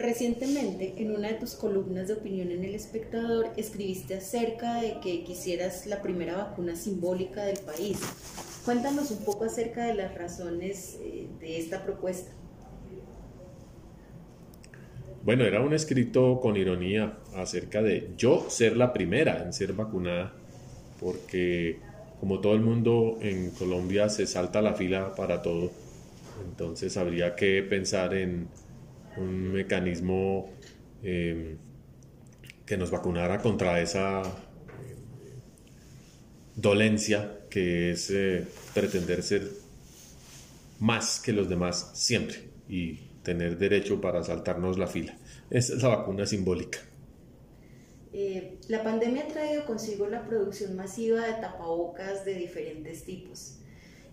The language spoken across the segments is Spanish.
Recientemente, en una de tus columnas de opinión en El Espectador, escribiste acerca de que quisieras la primera vacuna simbólica del país. Cuéntanos un poco acerca de las razones eh, de esta propuesta. Bueno, era un escrito con ironía acerca de yo ser la primera en ser vacunada, porque como todo el mundo en Colombia se salta la fila para todo, entonces habría que pensar en un mecanismo eh, que nos vacunara contra esa eh, dolencia que es eh, pretender ser más que los demás siempre y tener derecho para saltarnos la fila. Esa es la vacuna simbólica. la pandemia ha traído consigo la producción masiva de tapabocas de diferentes tipos.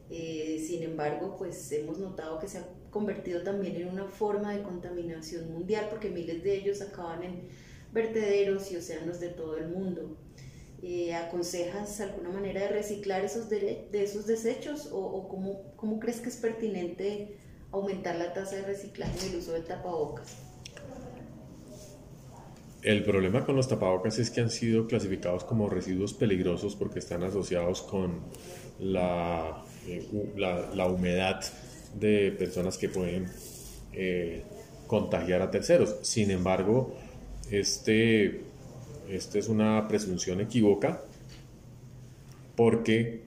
sin embargo, pues hemos notado que se ha convertido también en una forma de contaminación mundial porque miles de ellos acaban en vertederos y océanos de todo el mundo. Eh, ¿Aconsejas alguna manera de reciclar esos, de, esos desechos o, cómo, cómo, crees que es pertinente aumentar la tasa de reciclaje en el uso de tapabocas? El problema con los tapabocas es que han sido clasificados como residuos peligrosos porque están asociados con la, eh, la humedad de personas que pueden eh, contagiar a terceros. Sin embargo, este, este es una presunción equívoca porque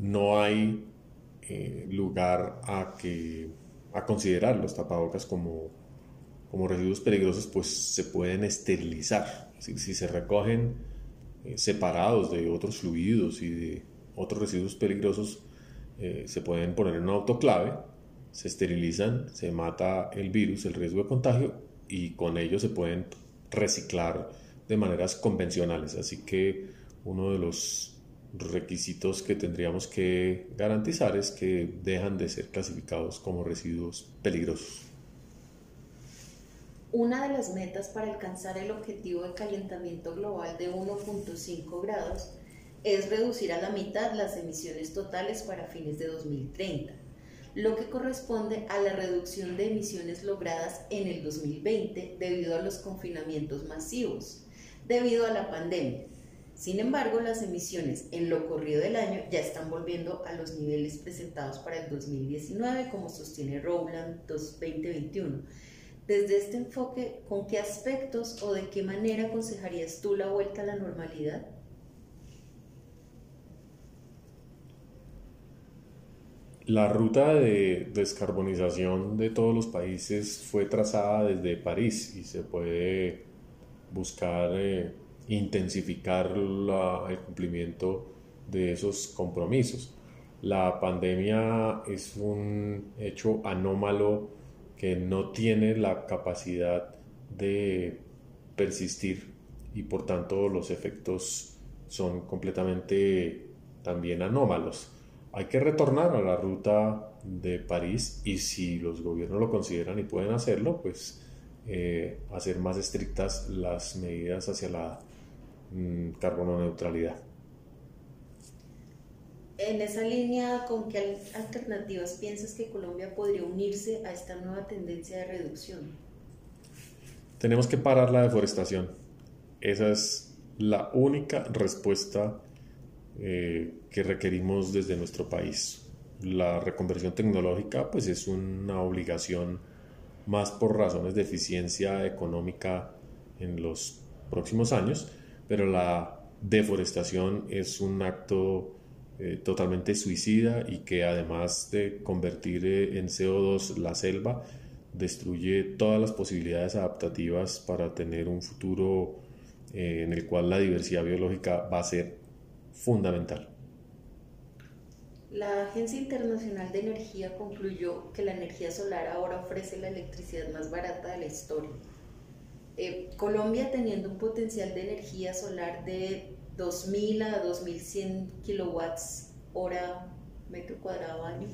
no hay eh, lugar a, que, a considerar los tapabocas como, como residuos peligrosos, pues se pueden esterilizar. Si, se recogen eh, separados de otros fluidos y de otros residuos peligrosos, eh, se pueden poner en un autoclave, se esterilizan, se mata el virus, el riesgo de contagio y con ello se pueden reciclar de maneras convencionales. Así que uno de los requisitos que tendríamos que garantizar es que dejan de ser clasificados como residuos peligrosos. Una de las metas para alcanzar el objetivo de calentamiento global de 1.5 grados es reducir a la mitad las emisiones totales para fines de 2030, lo que corresponde a la reducción de emisiones logradas en el 2020 debido a los confinamientos masivos, debido a la pandemia. Sin embargo, las emisiones en lo corrido del año ya están volviendo a los niveles presentados para el 2019, como sostiene Rowland 2021. Desde este enfoque, ¿con qué aspectos o de qué manera aconsejarías tú la vuelta a la normalidad? La ruta de descarbonización de todos los países fue trazada desde París y se puede buscar eh, intensificar el cumplimiento de esos compromisos. La pandemia es un hecho anómalo que no tiene la capacidad de persistir y por tanto los efectos son completamente también anómalos hay que retornar a la ruta de París y si los gobiernos lo consideran y pueden hacerlo, pues eh, hacer más estrictas las medidas hacia la mm, carbono neutralidad. En esa línea, ¿con qué alternativas piensas que Colombia podría unirse a esta nueva tendencia de reducción? Tenemos que parar la deforestación. Esa es la única respuesta eh, que requerimos desde nuestro país. La reconversión tecnológica pues es una obligación más por razones de eficiencia económica en los próximos años, pero la deforestación es un acto eh, totalmente suicida y que además de convertir eh, en CO2 la selva, destruye todas las posibilidades adaptativas para tener un futuro en el cual la diversidad biológica va a ser fundamental. La Agencia Internacional de Energía concluyó que la energía solar ahora ofrece la electricidad más barata de la historia. Eh, Colombia teniendo un potencial de energía solar de 2.000 a 2.100 kilowatts hora metro cuadrado año.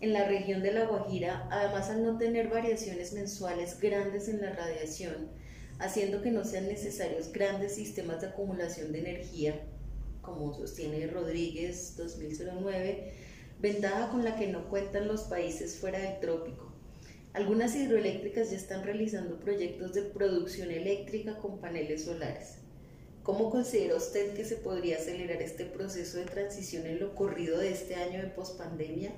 En la región de La Guajira, además al no tener variaciones mensuales grandes en la radiación, haciendo que no sean necesarios grandes sistemas de acumulación de energía, como sostiene Rodríguez 2009, ventaja con la que no cuentan los países fuera del trópico. Algunas hidroeléctricas ya están realizando proyectos de producción eléctrica con paneles solares. ¿Cómo considera usted que se podría acelerar este proceso de transición en lo corrido de este año de pospandemia?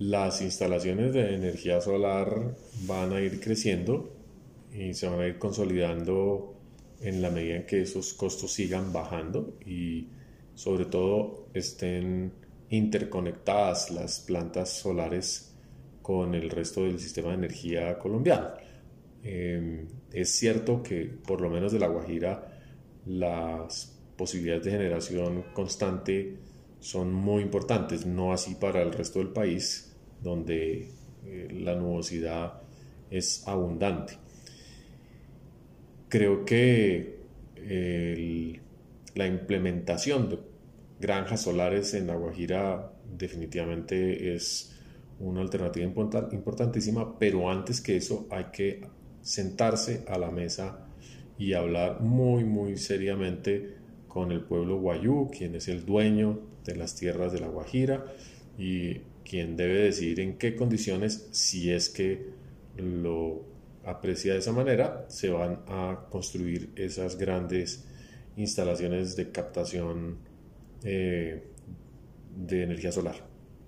Las instalaciones de energía solar van a ir creciendo y se van a ir consolidando en la medida en que esos costos sigan bajando y sobre todo estén interconectadas las plantas solares con el resto del sistema de energía colombiano. Em, es cierto que por lo menos de La Guajira las posibilidades de generación constante son muy importantes, no así para el resto del país, donde eh, la nubosidad es abundante. Creo que la implementación de granjas solares en La Guajira definitivamente es una alternativa importantísima, pero antes que eso hay que sentarse a la mesa y hablar muy, muy seriamente con el pueblo guayú, quien es el dueño de las tierras de La Guajira y quien debe decidir en qué condiciones, si es que lo aprecia de esa manera, se van a construir esas grandes instalaciones de captación eh, de energía solar.